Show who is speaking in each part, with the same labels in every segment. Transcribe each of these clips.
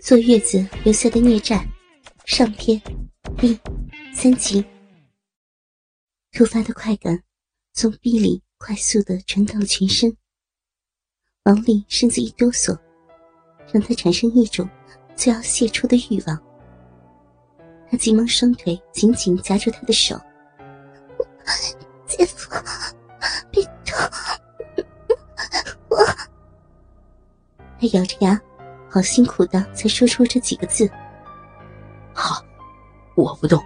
Speaker 1: 坐月子留下的孽债，上天，地三集。突发的快感从臂里快速的传到了全身，王丽身子一哆嗦，让她产生一种就要泄出的欲望。他急忙双腿紧紧夹住她的手，姐夫，别动，我。他咬着牙。好辛苦的才说出这几个字。
Speaker 2: 好，我不动。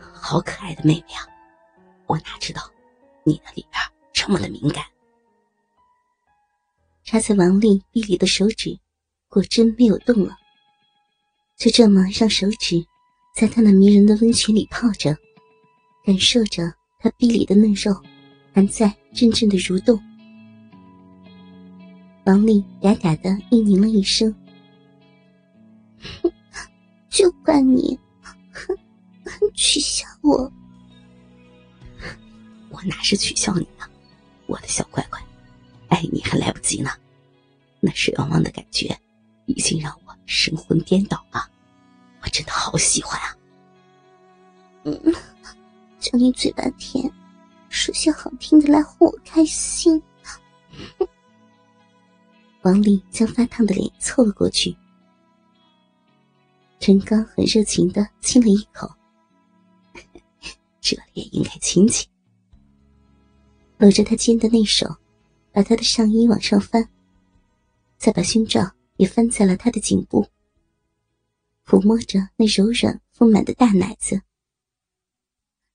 Speaker 2: 好可爱的妹妹啊！我哪知道你的里边这么的敏感。
Speaker 1: 插在王丽臂里的手指，果真没有动了。就这么让手指在他那迷人的温泉里泡着，感受着他臂里的嫩肉还在阵阵的蠕动。王丽嗲嗲的应咛了一声。就怪你，哼，取笑我！
Speaker 2: 我哪是取笑你呢？我的小乖乖，爱你还来不及呢。那水汪汪的感觉，已经让我神魂颠倒了。我真的好喜欢啊！
Speaker 1: 嗯，叫你嘴巴甜，说些好听的来哄我开心。王丽将发烫的脸凑了过去。陈刚很热情的亲了一口，
Speaker 2: 这也应该亲亲。
Speaker 1: 搂着他肩的那手，把他的上衣往上翻，再把胸罩也翻在了他的颈部，抚摸着那柔软丰满的大奶子。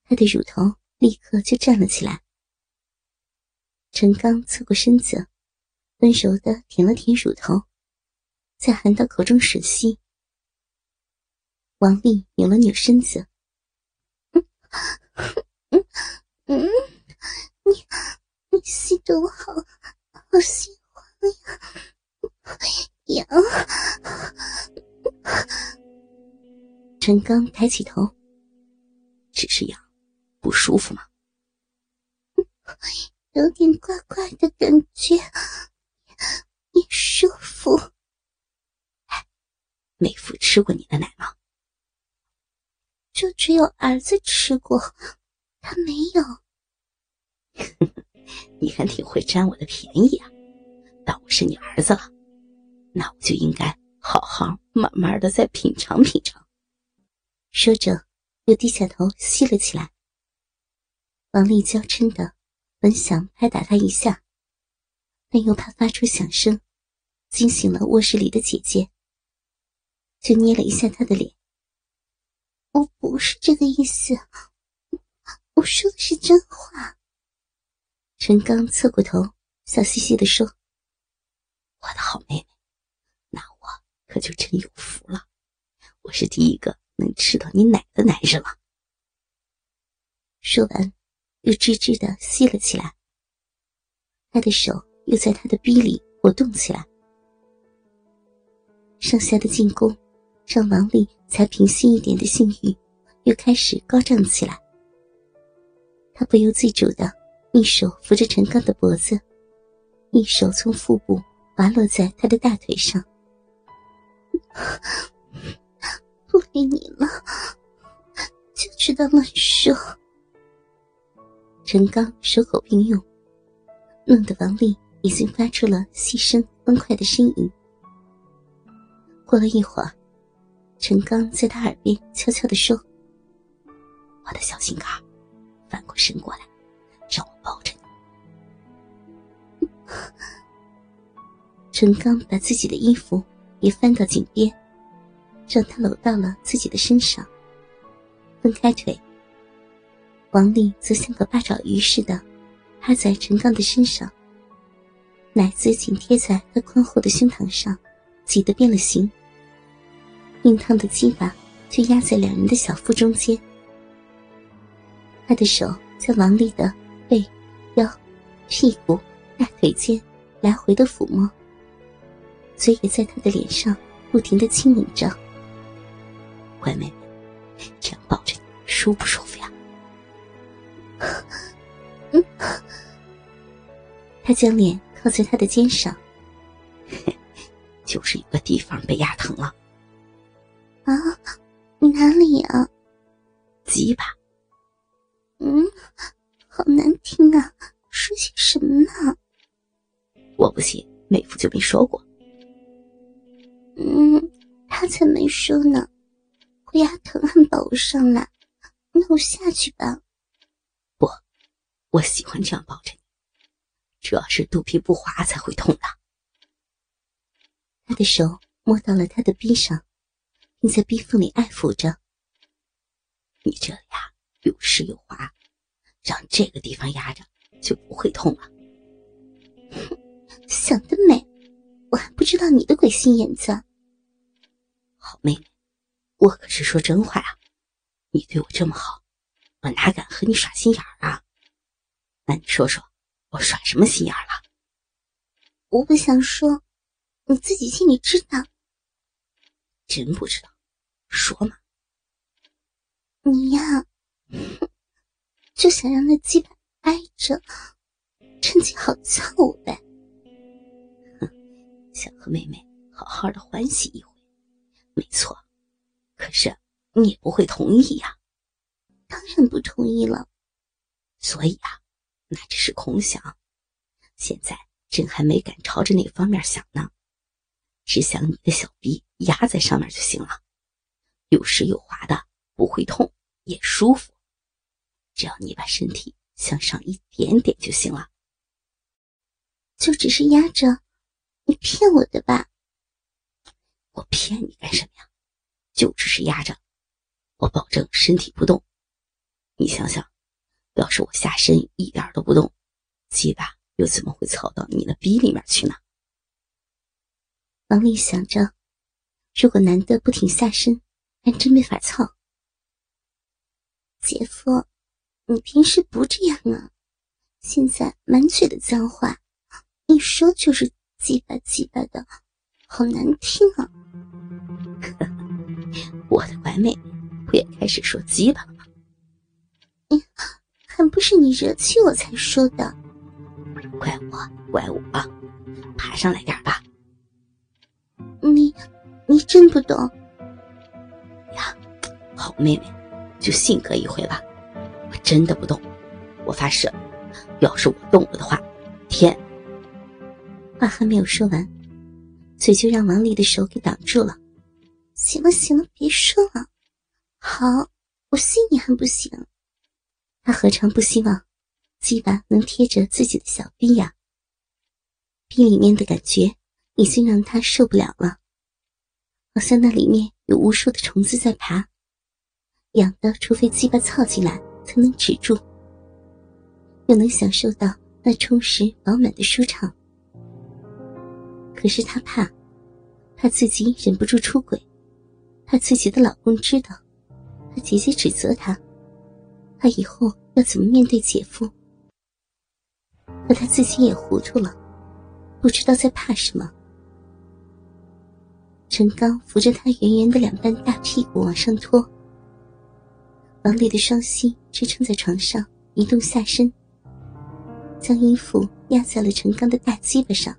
Speaker 1: 他的乳头立刻就站了起来。陈刚侧过身子，温柔的舔了舔乳头，再含到口中吮吸。王丽扭了扭身子，嗯嗯嗯，你你吸的我好好喜欢呀，痒。陈刚抬起头，
Speaker 2: 只是痒，不舒服吗？
Speaker 1: 有点怪怪的感觉，你舒服。
Speaker 2: 哎，妹夫吃过你的奶吗？
Speaker 1: 就只有儿子吃过，他没有。
Speaker 2: 你还挺会占我的便宜啊！当我是你儿子了，那我就应该好好慢慢的再品尝品尝。
Speaker 1: 说着，又低下头吸了起来。王丽娇嗔的本想拍打他一下，但又怕发出响声，惊醒了卧室里的姐姐，就捏了一下他的脸。我不是这个意思，我说的是真话。陈刚侧过头，笑嘻嘻的说：“
Speaker 2: 我的好妹妹，那我可就真有福了，我是第一个能吃到你奶的男人了。”
Speaker 1: 说完，又吱吱的吸了起来。他的手又在他的逼里活动起来，上下的进攻。让王丽才平息一点的性欲，又开始高涨起来。她不由自主的一手扶着陈刚的脖子，一手从腹部滑落在他的大腿上。不理你了，就知道乱说。陈刚手口并用，弄得王丽已经发出了细声欢快的呻吟。过了一会儿。陈刚在他耳边悄悄的说：“
Speaker 2: 我的小心肝，翻过身过来，让我抱着
Speaker 1: 你。”陈刚把自己的衣服也翻到井边，让他搂到了自己的身上。分开腿，王丽则像个八爪鱼似的趴在陈刚的身上，奶子紧贴在他宽厚的胸膛上，挤得变了形。硬烫的鸡巴就压在两人的小腹中间，他的手在王丽的背、腰、屁股、大腿间来回的抚摸，嘴也在他的脸上不停的亲吻着。
Speaker 2: 乖妹妹，这样抱着你舒不舒服呀？
Speaker 1: 他将脸靠在他的肩上，
Speaker 2: 就是有个地方被压疼了。
Speaker 1: 啊，哪里啊？
Speaker 2: 鸡巴。
Speaker 1: 嗯，好难听啊！说些什么呢？
Speaker 2: 我不信，妹夫就没说过。
Speaker 1: 嗯，他才没说呢。我牙疼，还抱我上来，那我下去吧。
Speaker 2: 不，我喜欢这样抱着你，主要是肚皮不滑才会痛的。
Speaker 1: 他的手摸到了他的臂上，并在逼缝里爱抚着。
Speaker 2: 你这里啊，有湿有滑，让这个地方压着就不会痛了。
Speaker 1: 哼，想得美！我还不知道你的鬼心眼子。
Speaker 2: 好妹妹，我可是说真话啊！你对我这么好，我哪敢和你耍心眼啊？那你说说，我耍什么心眼了？
Speaker 1: 我不想说，你自己心里知道。
Speaker 2: 真不知道，说嘛。
Speaker 1: 你呀，就想让那鸡巴挨着，趁机好操我呗。
Speaker 2: 哼，想和妹妹好好的欢喜一回。没错，可是你也不会同意呀。
Speaker 1: 当然不同意了。
Speaker 2: 所以啊，那只是空想。现在朕还没敢朝着那方面想呢，只想你的小臂压在上面就行了，有湿有滑的，不会痛也舒服。只要你把身体向上一点点就行了。
Speaker 1: 就只是压着，你骗我的吧？
Speaker 2: 我骗你干什么呀？就只是压着，我保证身体不动。你想想，要是我下身一点都不动，鸡巴又怎么会操到你的逼里面去呢？
Speaker 1: 王丽想着，如果男的不停下身，还真没法操。姐夫，你平时不这样啊，现在满嘴的脏话，一说就是鸡巴鸡巴的，好难听啊！
Speaker 2: 我的乖妹妹，不也开始说鸡巴了吗？
Speaker 1: 嗯，还不是你惹气我才说的。
Speaker 2: 怪我，怪我，爬上来点吧。
Speaker 1: 你，你真不懂
Speaker 2: 呀？好妹妹，就信哥一回吧。我真的不动，我发誓，要是我动了的话，天……
Speaker 1: 话还没有说完，嘴就让王丽的手给挡住了。行了行了，别说了。好，我信你还不行？他何尝不希望鸡巴能贴着自己的小臂呀？臂里面的感觉已经让他受不了了，好像那里面有无数的虫子在爬，痒的，除非鸡巴操进来才能止住，又能享受到那充实饱满的舒畅。可是他怕，怕自己忍不住出轨。怕自己的老公知道，怕姐姐指责他，他以后要怎么面对姐夫？可他自己也糊涂了，不知道在怕什么。陈刚扶着他圆圆的两半大屁股往上拖，王丽的双膝支撑在床上，移动下身，将衣服压在了陈刚的大鸡巴上。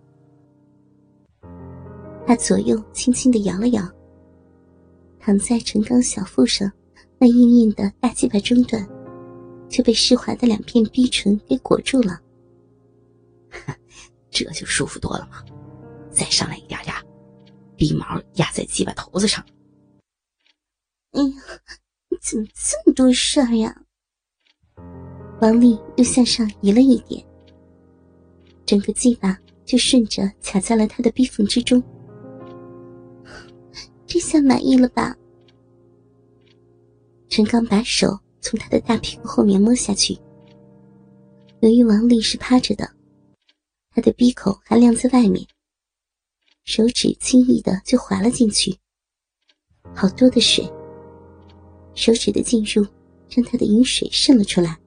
Speaker 1: 他左右轻轻的摇了摇。躺在陈刚小腹上，那硬硬的大鸡巴中段，就被湿滑的两片逼唇给裹住了。
Speaker 2: 这就舒服多了嘛？再上来一点点，逼毛压在鸡巴头子上。
Speaker 1: 哎呀，你怎么这么多事儿呀？王丽又向上移了一点，整个鸡巴就顺着卡在了他的逼缝之中。这下满意了吧？陈刚把手从他的大屁股后面摸下去。由于王丽是趴着的，他的鼻口还亮在外面，手指轻易的就滑了进去，好多的水。手指的进入让他的饮水渗了出来，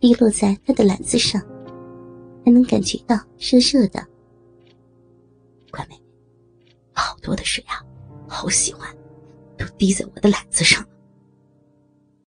Speaker 1: 滴落在他的篮子上，还能感觉到热热的。
Speaker 2: 乖妹，好多的水啊！好喜欢，都滴在我的篮子上了。